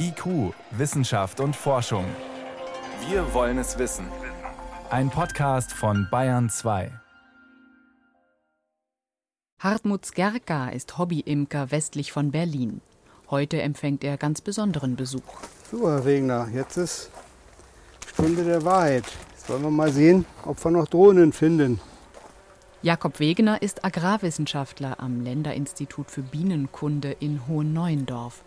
IQ, Wissenschaft und Forschung. Wir wollen es wissen. Ein Podcast von Bayern 2. Hartmut Skerka ist Hobbyimker westlich von Berlin. Heute empfängt er ganz besonderen Besuch. So, Herr Regner, jetzt ist Stunde der Wahrheit. Jetzt wollen wir mal sehen, ob wir noch Drohnen finden. Jakob Wegener ist Agrarwissenschaftler am Länderinstitut für Bienenkunde in Hohenneuendorf.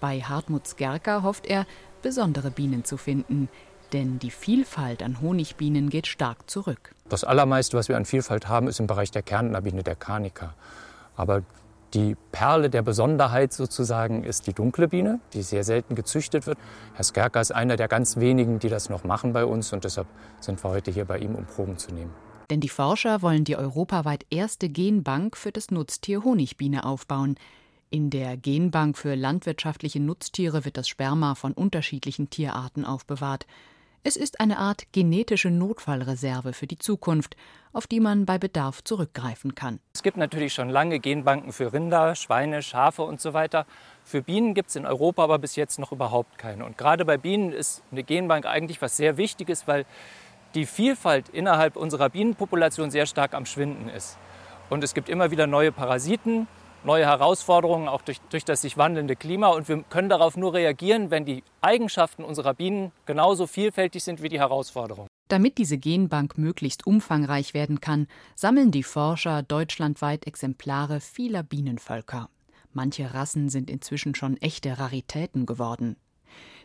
Bei Hartmut Skerka hofft er, besondere Bienen zu finden, denn die Vielfalt an Honigbienen geht stark zurück. Das allermeiste, was wir an Vielfalt haben, ist im Bereich der Kärntnerbiene, der Carnica. Aber die Perle der Besonderheit sozusagen ist die dunkle Biene, die sehr selten gezüchtet wird. Herr Skerka ist einer der ganz wenigen, die das noch machen bei uns und deshalb sind wir heute hier bei ihm, um Proben zu nehmen. Denn die Forscher wollen die europaweit erste Genbank für das Nutztier Honigbiene aufbauen. In der Genbank für landwirtschaftliche Nutztiere wird das Sperma von unterschiedlichen Tierarten aufbewahrt. Es ist eine Art genetische Notfallreserve für die Zukunft, auf die man bei Bedarf zurückgreifen kann. Es gibt natürlich schon lange Genbanken für Rinder, Schweine, Schafe und so weiter. Für Bienen gibt es in Europa aber bis jetzt noch überhaupt keine. Und gerade bei Bienen ist eine Genbank eigentlich was sehr Wichtiges, weil die Vielfalt innerhalb unserer Bienenpopulation sehr stark am Schwinden ist. Und es gibt immer wieder neue Parasiten, neue Herausforderungen, auch durch, durch das sich wandelnde Klima. Und wir können darauf nur reagieren, wenn die Eigenschaften unserer Bienen genauso vielfältig sind wie die Herausforderungen. Damit diese Genbank möglichst umfangreich werden kann, sammeln die Forscher deutschlandweit Exemplare vieler Bienenvölker. Manche Rassen sind inzwischen schon echte Raritäten geworden.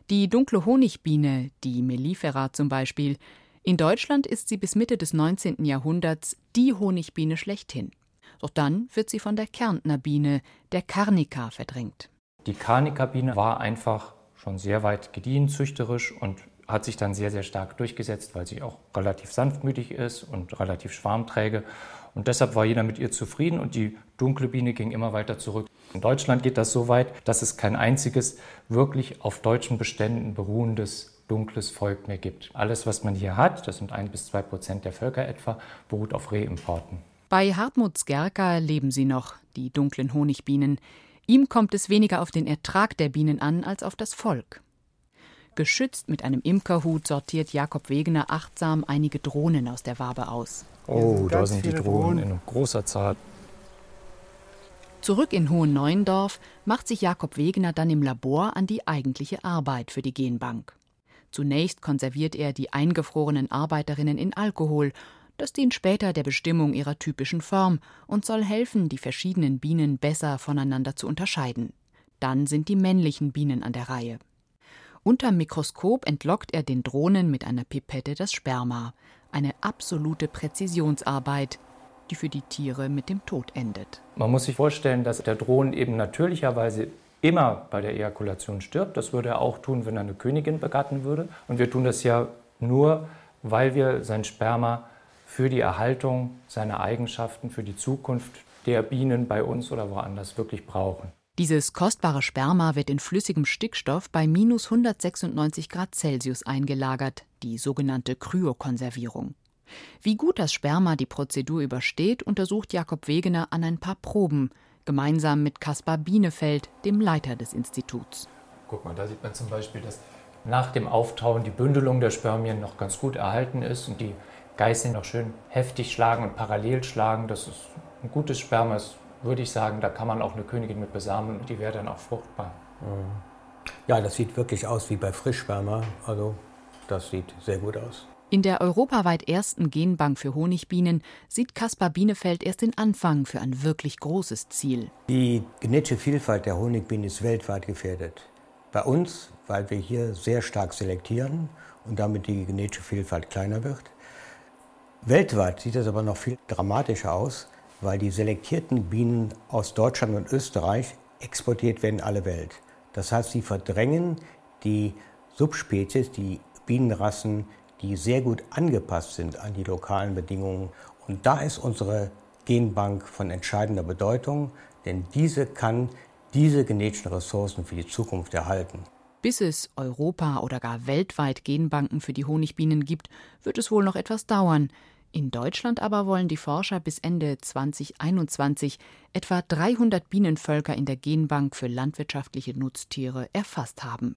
Die dunkle Honigbiene, die Mellifera zum Beispiel, in Deutschland ist sie bis Mitte des 19. Jahrhunderts die Honigbiene schlechthin. Doch dann wird sie von der Kärntner Biene, der Carnica, verdrängt. Die Carnica-Biene war einfach schon sehr weit gediehen züchterisch und hat sich dann sehr, sehr stark durchgesetzt, weil sie auch relativ sanftmütig ist und relativ schwarmträge. Und deshalb war jeder mit ihr zufrieden und die dunkle Biene ging immer weiter zurück. In Deutschland geht das so weit, dass es kein einziges wirklich auf deutschen Beständen beruhendes dunkles Volk mehr gibt. Alles, was man hier hat, das sind ein bis zwei Prozent der Völker etwa, beruht auf Rehimporten. Bei Hartmut Skerka leben sie noch, die dunklen Honigbienen. Ihm kommt es weniger auf den Ertrag der Bienen an als auf das Volk. Geschützt mit einem Imkerhut sortiert Jakob Wegener achtsam einige Drohnen aus der Wabe aus. Oh, da sind die Drohnen in großer Zahl. Zurück in Hohenneuendorf macht sich Jakob Wegener dann im Labor an die eigentliche Arbeit für die Genbank. Zunächst konserviert er die eingefrorenen Arbeiterinnen in Alkohol. Das dient später der Bestimmung ihrer typischen Form und soll helfen, die verschiedenen Bienen besser voneinander zu unterscheiden. Dann sind die männlichen Bienen an der Reihe. Unterm Mikroskop entlockt er den Drohnen mit einer Pipette das Sperma. Eine absolute Präzisionsarbeit, die für die Tiere mit dem Tod endet. Man muss sich vorstellen, dass der Drohnen eben natürlicherweise immer bei der Ejakulation stirbt. Das würde er auch tun, wenn er eine Königin begatten würde. Und wir tun das ja nur, weil wir sein Sperma für die Erhaltung seiner Eigenschaften, für die Zukunft der Bienen bei uns oder woanders wirklich brauchen. Dieses kostbare Sperma wird in flüssigem Stickstoff bei minus 196 Grad Celsius eingelagert, die sogenannte Kryokonservierung. Wie gut das Sperma die Prozedur übersteht, untersucht Jakob Wegener an ein paar Proben, gemeinsam mit Caspar Bienefeld, dem Leiter des Instituts. Guck mal, da sieht man zum Beispiel, dass nach dem Auftauen die Bündelung der Spermien noch ganz gut erhalten ist und die Geißeln noch schön heftig schlagen und parallel schlagen. Das ist ein gutes Sperma, das würde ich sagen, da kann man auch eine Königin mit besamen und die wäre dann auch fruchtbar. Ja, das sieht wirklich aus wie bei Frischsperma. Also das sieht sehr gut aus. In der europaweit ersten Genbank für Honigbienen sieht Caspar Bienefeld erst den Anfang für ein wirklich großes Ziel. Die genetische Vielfalt der Honigbienen ist weltweit gefährdet. Bei uns, weil wir hier sehr stark selektieren und damit die genetische Vielfalt kleiner wird. Weltweit sieht es aber noch viel dramatischer aus, weil die selektierten Bienen aus Deutschland und Österreich exportiert werden in alle Welt. Das heißt, sie verdrängen die Subspezies, die Bienenrassen, die sehr gut angepasst sind an die lokalen Bedingungen. Und da ist unsere Genbank von entscheidender Bedeutung, denn diese kann diese genetischen Ressourcen für die Zukunft erhalten. Bis es Europa oder gar weltweit Genbanken für die Honigbienen gibt, wird es wohl noch etwas dauern. In Deutschland aber wollen die Forscher bis Ende 2021 etwa 300 Bienenvölker in der Genbank für landwirtschaftliche Nutztiere erfasst haben